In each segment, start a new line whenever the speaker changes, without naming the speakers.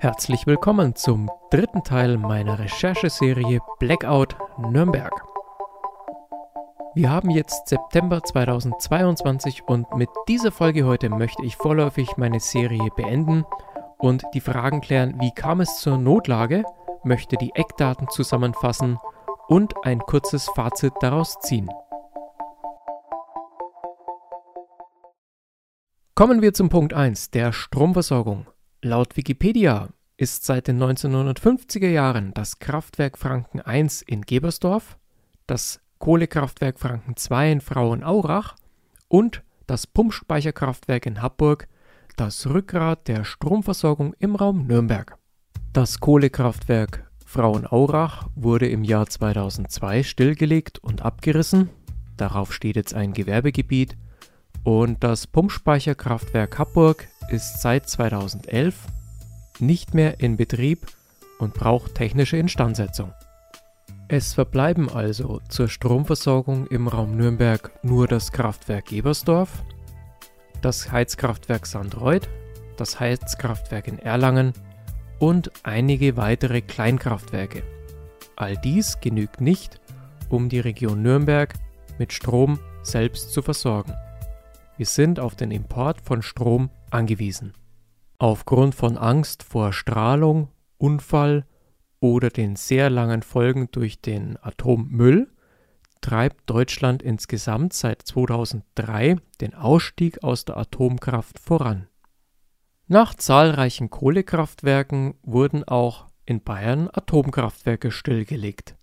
Herzlich willkommen zum dritten Teil meiner Rechercheserie Blackout Nürnberg. Wir haben jetzt September 2022 und mit dieser Folge heute möchte ich vorläufig meine Serie beenden und die Fragen klären, wie kam es zur Notlage, möchte die Eckdaten zusammenfassen und ein kurzes Fazit daraus ziehen. Kommen wir zum Punkt 1, der Stromversorgung. Laut Wikipedia ist seit den 1950er Jahren das Kraftwerk Franken 1 in Gebersdorf, das Kohlekraftwerk Franken 2 in Frauenaurach und das Pumpspeicherkraftwerk in Happburg das Rückgrat der Stromversorgung im Raum Nürnberg. Das Kohlekraftwerk Frauenaurach wurde im Jahr 2002 stillgelegt und abgerissen. Darauf steht jetzt ein Gewerbegebiet. Und das Pumpspeicherkraftwerk Happburg ist seit 2011 nicht mehr in Betrieb und braucht technische Instandsetzung. Es verbleiben also zur Stromversorgung im Raum Nürnberg nur das Kraftwerk Gebersdorf, das Heizkraftwerk Sandreuth, das Heizkraftwerk in Erlangen und einige weitere Kleinkraftwerke. All dies genügt nicht, um die Region Nürnberg mit Strom selbst zu versorgen. Wir sind auf den Import von Strom angewiesen. Aufgrund von Angst vor Strahlung, Unfall oder den sehr langen Folgen durch den Atommüll treibt Deutschland insgesamt seit 2003 den Ausstieg aus der Atomkraft voran. Nach zahlreichen Kohlekraftwerken wurden auch in Bayern Atomkraftwerke stillgelegt.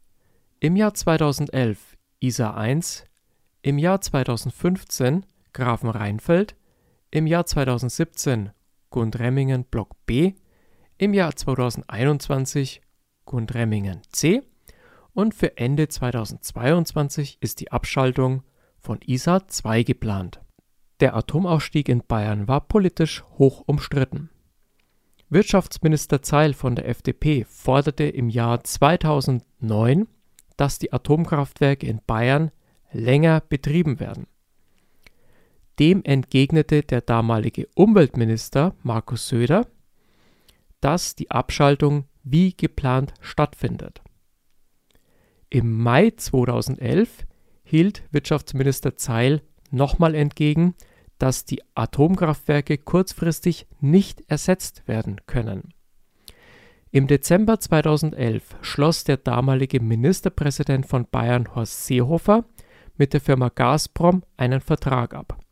Im Jahr 2011 Isar 1, im Jahr 2015 Grafenrheinfeld, im Jahr 2017 Gundremmingen Block B, im Jahr 2021 Gundremmingen C und für Ende 2022 ist die Abschaltung von ISA 2 geplant. Der Atomausstieg in Bayern war politisch hoch umstritten. Wirtschaftsminister Zeil von der FDP forderte im Jahr 2009, dass die Atomkraftwerke in Bayern länger betrieben werden. Dem entgegnete der damalige Umweltminister Markus Söder, dass die Abschaltung wie geplant stattfindet. Im Mai 2011 hielt Wirtschaftsminister Zeil nochmal entgegen, dass die Atomkraftwerke kurzfristig nicht ersetzt werden können. Im Dezember 2011 schloss der damalige Ministerpräsident von Bayern Horst Seehofer mit der Firma Gazprom einen Vertrag ab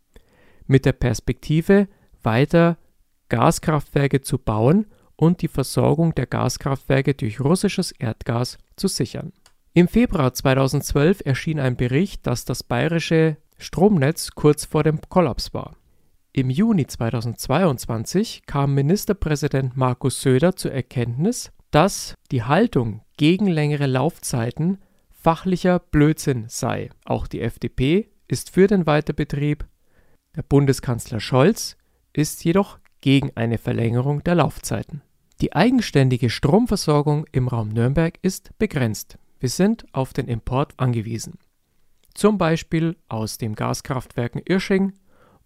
mit der Perspektive, weiter Gaskraftwerke zu bauen und die Versorgung der Gaskraftwerke durch russisches Erdgas zu sichern. Im Februar 2012 erschien ein Bericht, dass das bayerische Stromnetz kurz vor dem Kollaps war. Im Juni 2022 kam Ministerpräsident Markus Söder zur Erkenntnis, dass die Haltung gegen längere Laufzeiten fachlicher Blödsinn sei. Auch die FDP ist für den Weiterbetrieb der Bundeskanzler Scholz ist jedoch gegen eine Verlängerung der Laufzeiten. Die eigenständige Stromversorgung im Raum Nürnberg ist begrenzt. Wir sind auf den Import angewiesen. Zum Beispiel aus den Gaskraftwerken Irsching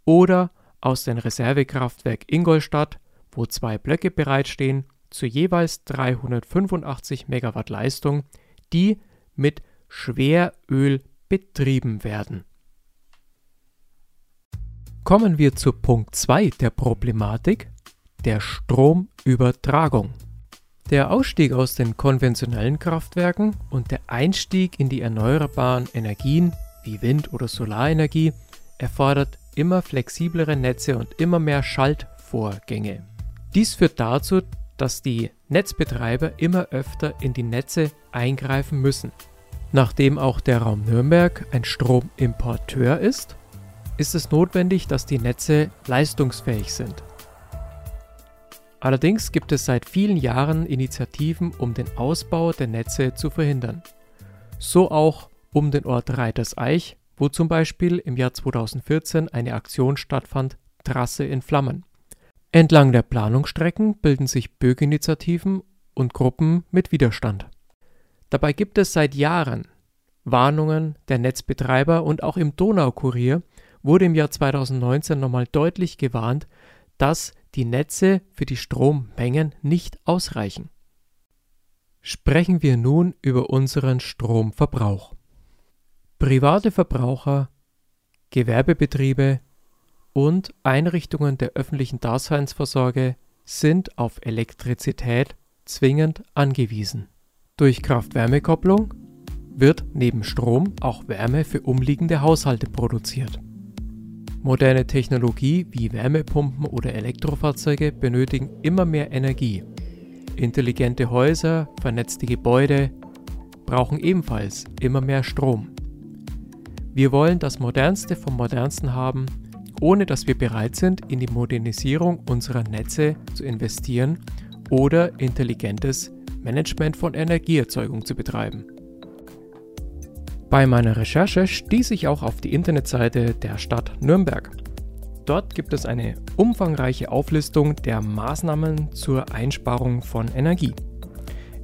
oder aus dem Reservekraftwerk Ingolstadt, wo zwei Blöcke bereitstehen zu jeweils 385 Megawatt Leistung, die mit Schweröl betrieben werden. Kommen wir zu Punkt 2 der Problematik, der Stromübertragung. Der Ausstieg aus den konventionellen Kraftwerken und der Einstieg in die erneuerbaren Energien wie Wind- oder Solarenergie erfordert immer flexiblere Netze und immer mehr Schaltvorgänge. Dies führt dazu, dass die Netzbetreiber immer öfter in die Netze eingreifen müssen. Nachdem auch der Raum Nürnberg ein Stromimporteur ist, ist es notwendig, dass die Netze leistungsfähig sind. Allerdings gibt es seit vielen Jahren Initiativen, um den Ausbau der Netze zu verhindern. So auch um den Ort Reiterseich, wo zum Beispiel im Jahr 2014 eine Aktion stattfand, Trasse in Flammen. Entlang der Planungsstrecken bilden sich Bürgerinitiativen und Gruppen mit Widerstand. Dabei gibt es seit Jahren Warnungen der Netzbetreiber und auch im Donaukurier wurde im Jahr 2019 nochmal deutlich gewarnt, dass die Netze für die Strommengen nicht ausreichen. Sprechen wir nun über unseren Stromverbrauch. Private Verbraucher, Gewerbebetriebe und Einrichtungen der öffentlichen Daseinsvorsorge sind auf Elektrizität zwingend angewiesen. Durch Kraft-Wärme-Kopplung wird neben Strom auch Wärme für umliegende Haushalte produziert. Moderne Technologie wie Wärmepumpen oder Elektrofahrzeuge benötigen immer mehr Energie. Intelligente Häuser, vernetzte Gebäude brauchen ebenfalls immer mehr Strom. Wir wollen das Modernste vom Modernsten haben, ohne dass wir bereit sind, in die Modernisierung unserer Netze zu investieren oder intelligentes Management von Energieerzeugung zu betreiben. Bei meiner Recherche stieß ich auch auf die Internetseite der Stadt Nürnberg. Dort gibt es eine umfangreiche Auflistung der Maßnahmen zur Einsparung von Energie.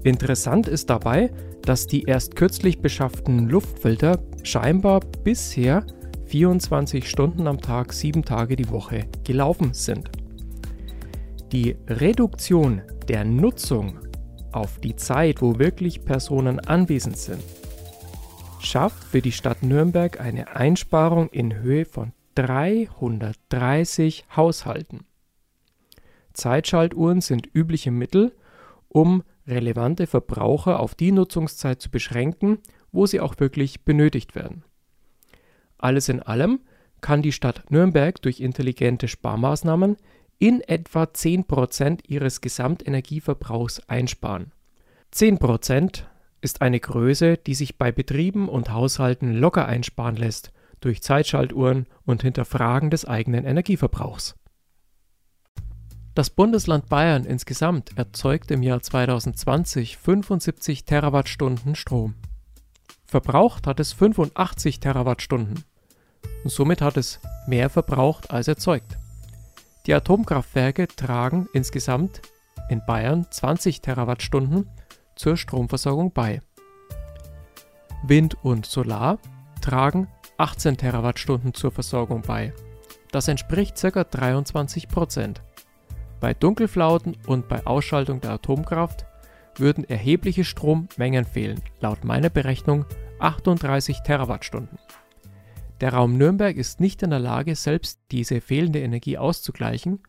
Interessant ist dabei, dass die erst kürzlich beschafften Luftfilter scheinbar bisher 24 Stunden am Tag, 7 Tage die Woche gelaufen sind. Die Reduktion der Nutzung auf die Zeit, wo wirklich Personen anwesend sind, schafft für die Stadt Nürnberg eine Einsparung in Höhe von 330 Haushalten. Zeitschaltuhren sind übliche Mittel, um relevante Verbraucher auf die Nutzungszeit zu beschränken, wo sie auch wirklich benötigt werden. Alles in allem kann die Stadt Nürnberg durch intelligente Sparmaßnahmen in etwa 10% ihres Gesamtenergieverbrauchs einsparen. 10% ist eine Größe, die sich bei Betrieben und Haushalten locker einsparen lässt durch Zeitschaltuhren und Hinterfragen des eigenen Energieverbrauchs. Das Bundesland Bayern insgesamt erzeugt im Jahr 2020 75 Terawattstunden Strom. Verbraucht hat es 85 Terawattstunden. Und somit hat es mehr verbraucht als erzeugt. Die Atomkraftwerke tragen insgesamt in Bayern 20 Terawattstunden zur Stromversorgung bei. Wind und Solar tragen 18 Terawattstunden zur Versorgung bei. Das entspricht ca. 23 Prozent. Bei Dunkelflauten und bei Ausschaltung der Atomkraft würden erhebliche Strommengen fehlen, laut meiner Berechnung 38 Terawattstunden. Der Raum Nürnberg ist nicht in der Lage, selbst diese fehlende Energie auszugleichen,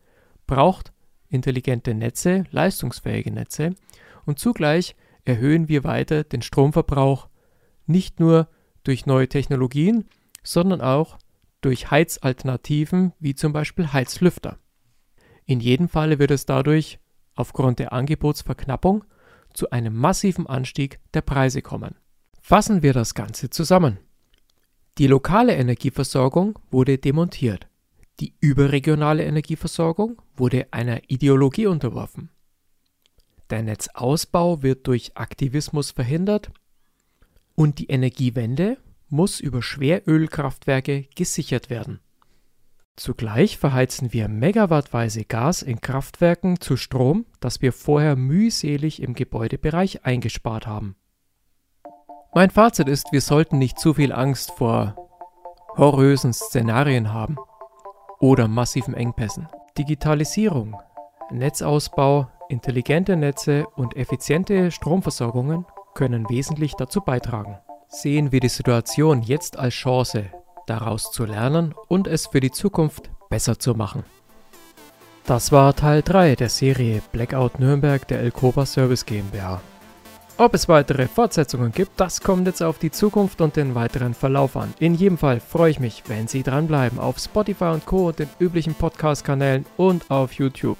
braucht intelligente Netze, leistungsfähige Netze und zugleich erhöhen wir weiter den Stromverbrauch nicht nur durch neue Technologien, sondern auch durch Heizalternativen wie zum Beispiel Heizlüfter. In jedem Falle wird es dadurch aufgrund der Angebotsverknappung zu einem massiven Anstieg der Preise kommen. Fassen wir das Ganze zusammen. Die lokale Energieversorgung wurde demontiert. Die überregionale Energieversorgung wurde einer Ideologie unterworfen. Der Netzausbau wird durch Aktivismus verhindert und die Energiewende muss über Schwerölkraftwerke gesichert werden. Zugleich verheizen wir megawattweise Gas in Kraftwerken zu Strom, das wir vorher mühselig im Gebäudebereich eingespart haben. Mein Fazit ist, wir sollten nicht zu viel Angst vor horrösen Szenarien haben oder massiven Engpässen. Digitalisierung, Netzausbau, intelligente Netze und effiziente Stromversorgungen können wesentlich dazu beitragen. Sehen wir die Situation jetzt als Chance, daraus zu lernen und es für die Zukunft besser zu machen. Das war Teil 3 der Serie Blackout Nürnberg der Elkova Service GmbH. Ob es weitere Fortsetzungen gibt, das kommt jetzt auf die Zukunft und den weiteren Verlauf an. In jedem Fall freue ich mich, wenn Sie dranbleiben auf Spotify und Co. den üblichen Podcast-Kanälen und auf YouTube.